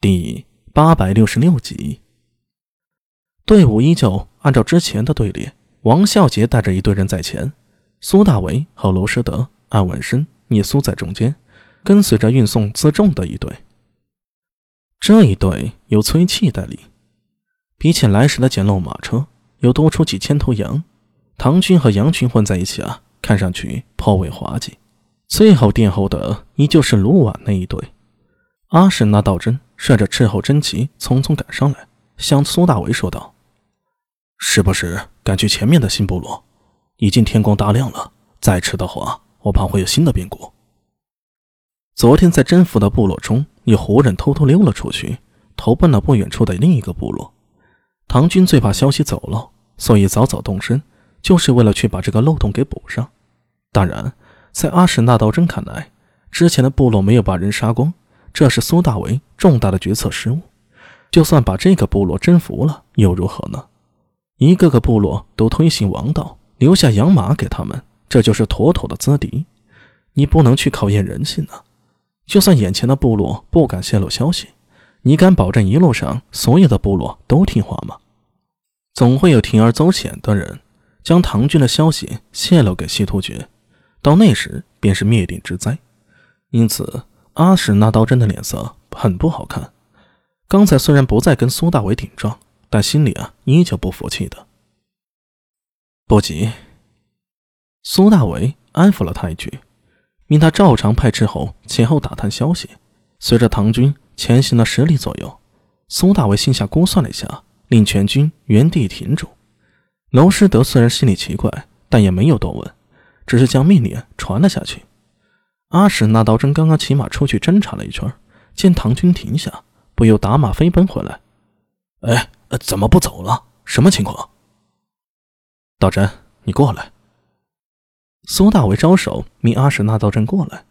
第八百六十六集，队伍依旧按照之前的队列。王孝杰带着一队人在前，苏大为和娄师德、安文生、聂苏在中间，跟随着运送辎重的一队。这一队由崔器带领，比起来时的简陋马车，又多出几千头羊。唐军和羊群混在一起啊，看上去颇为滑稽。最后殿后的依旧是卢绾那一队。阿史那道真。率着斥候真骑匆匆赶上来，向苏大为说道：“是不是赶去前面的新部落？已经天光大亮了，再迟的话，我怕会有新的变故。”昨天在征服的部落中，有胡人偷偷溜了出去，投奔了不远处的另一个部落。唐军最怕消息走漏，所以早早动身，就是为了去把这个漏洞给补上。当然，在阿史那道真看来，之前的部落没有把人杀光。这是苏大为重大的决策失误。就算把这个部落征服了，又如何呢？一个个部落都推行王道，留下养马给他们，这就是妥妥的资敌。你不能去考验人性啊！就算眼前的部落不敢泄露消息，你敢保证一路上所有的部落都听话吗？总会有铤而走险的人，将唐军的消息泄露给西突厥，到那时便是灭顶之灾。因此。阿史那道真的脸色很不好看。刚才虽然不再跟苏大伟顶撞，但心里啊依旧不服气的。不急，苏大伟安抚了他一句，命他照常派斥候前后打探消息。随着唐军前行了十里左右，苏大伟心下估算了一下，令全军原地停住。娄师德虽然心里奇怪，但也没有多问，只是将命令传了下去。阿史那道真刚刚骑马出去侦查了一圈，见唐军停下，不由打马飞奔回来。哎，怎么不走了？什么情况？道真，你过来。苏大为招手，命阿史那道真过来，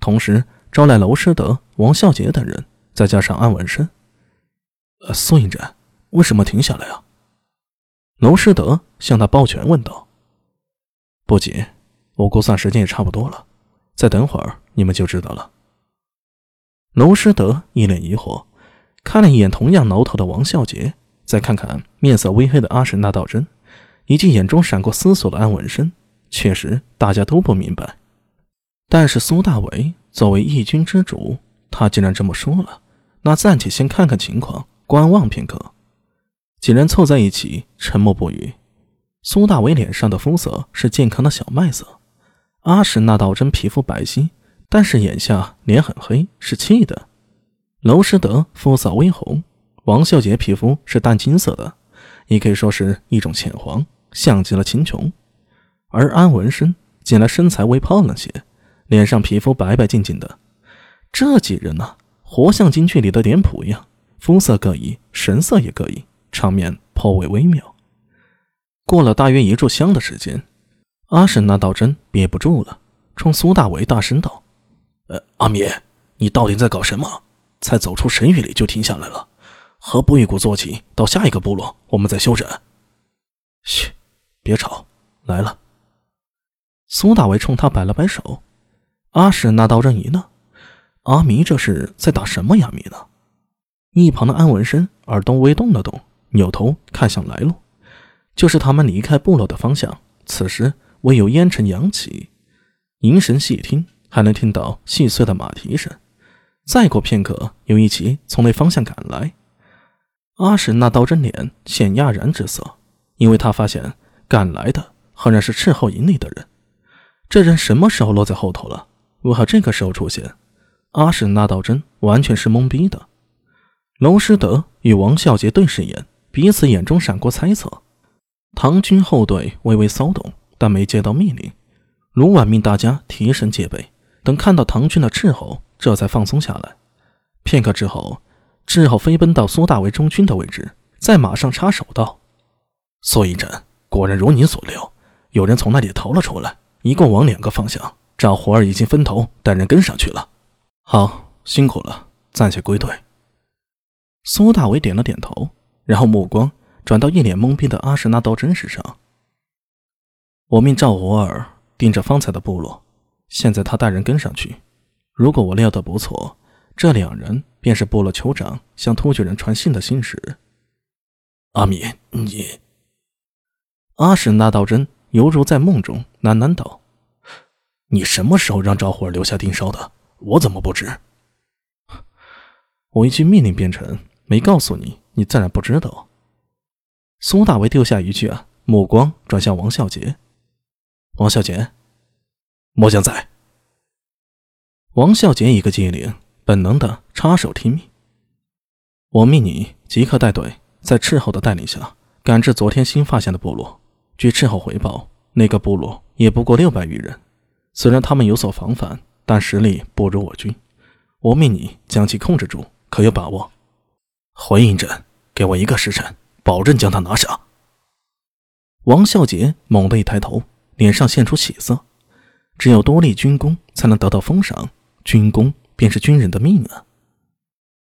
同时招来娄师德、王孝杰等人，再加上安文生。呃，苏营长，为什么停下来啊？娄师德向他抱拳问道。不急，我估算时间也差不多了。再等会儿，你们就知道了。娄师德一脸疑惑，看了一眼同样挠头的王孝杰，再看看面色微黑的阿神那道真，以及眼中闪过思索的安文生，确实大家都不明白。但是苏大伟作为义军之主，他既然这么说了，那暂且先看看情况，观望片刻。几人凑在一起，沉默不语。苏大伟脸上的肤色是健康的小麦色。阿史那道真皮肤白皙，但是眼下脸很黑，是气的。娄师德肤色微红，王秀杰皮肤是淡金色的，也可以说是一种浅黄，像极了秦琼。而安文生见来身材微胖了些，脸上皮肤白白净净的。这几人呢，活像京剧里的脸谱一样，肤色各异，神色也各异，场面颇为微妙。过了大约一炷香的时间。阿史那道真憋不住了，冲苏大为大声道：“呃，阿弥，你到底在搞什么？才走出神域里就停下来了，何不一鼓作气到下一个部落，我们再休整？”嘘，别吵，来了。苏大为冲他摆了摆手。阿史那道真一愣：“阿弥这是在打什么哑谜呢？”一旁的安文生耳朵微动了动，扭头看向来路，就是他们离开部落的方向。此时。唯有烟尘扬起，凝神细听，还能听到细碎的马蹄声。再过片刻，有一骑从那方向赶来。阿史那刀真脸显讶然之色，因为他发现赶来的赫然是斥候营里的人。这人什么时候落在后头了？为何这个时候出现？阿史那道真完全是懵逼的。娄师德与王孝杰对视一眼，彼此眼中闪过猜测。唐军后队微微骚动。但没接到命令，卢绾命大家提神戒备，等看到唐军的斥候，这才放松下来。片刻之后，斥候飞奔到苏大为中军的位置，在马上插手道：“苏一真，果然如你所料，有人从那里逃了出来，一共往两个方向。赵虎儿已经分头带人跟上去了。好，辛苦了，暂且归队。”苏大为点了点头，然后目光转到一脸懵逼的阿什纳道真身上。我命赵胡儿盯着方才的部落，现在他带人跟上去。如果我料得不错，这两人便是部落酋长向突厥人传信的信使。阿米，你……阿史那道真犹如在梦中喃喃道：“你什么时候让赵虎儿留下盯梢的？我怎么不知？我一句命令便成，没告诉你，你自然不知道。”苏大为丢下一句啊，目光转向王孝杰。王孝杰，末将在。王孝杰一个机灵，本能的插手听命。我命你即刻带队，在斥候的带领下赶至昨天新发现的部落。据斥候回报，那个部落也不过六百余人，虽然他们有所防范，但实力不如我军。我命你将其控制住，可有把握？回营阵，给我一个时辰，保证将他拿下。王孝杰猛地一抬头。脸上现出喜色，只有多立军功才能得到封赏，军功便是军人的命啊。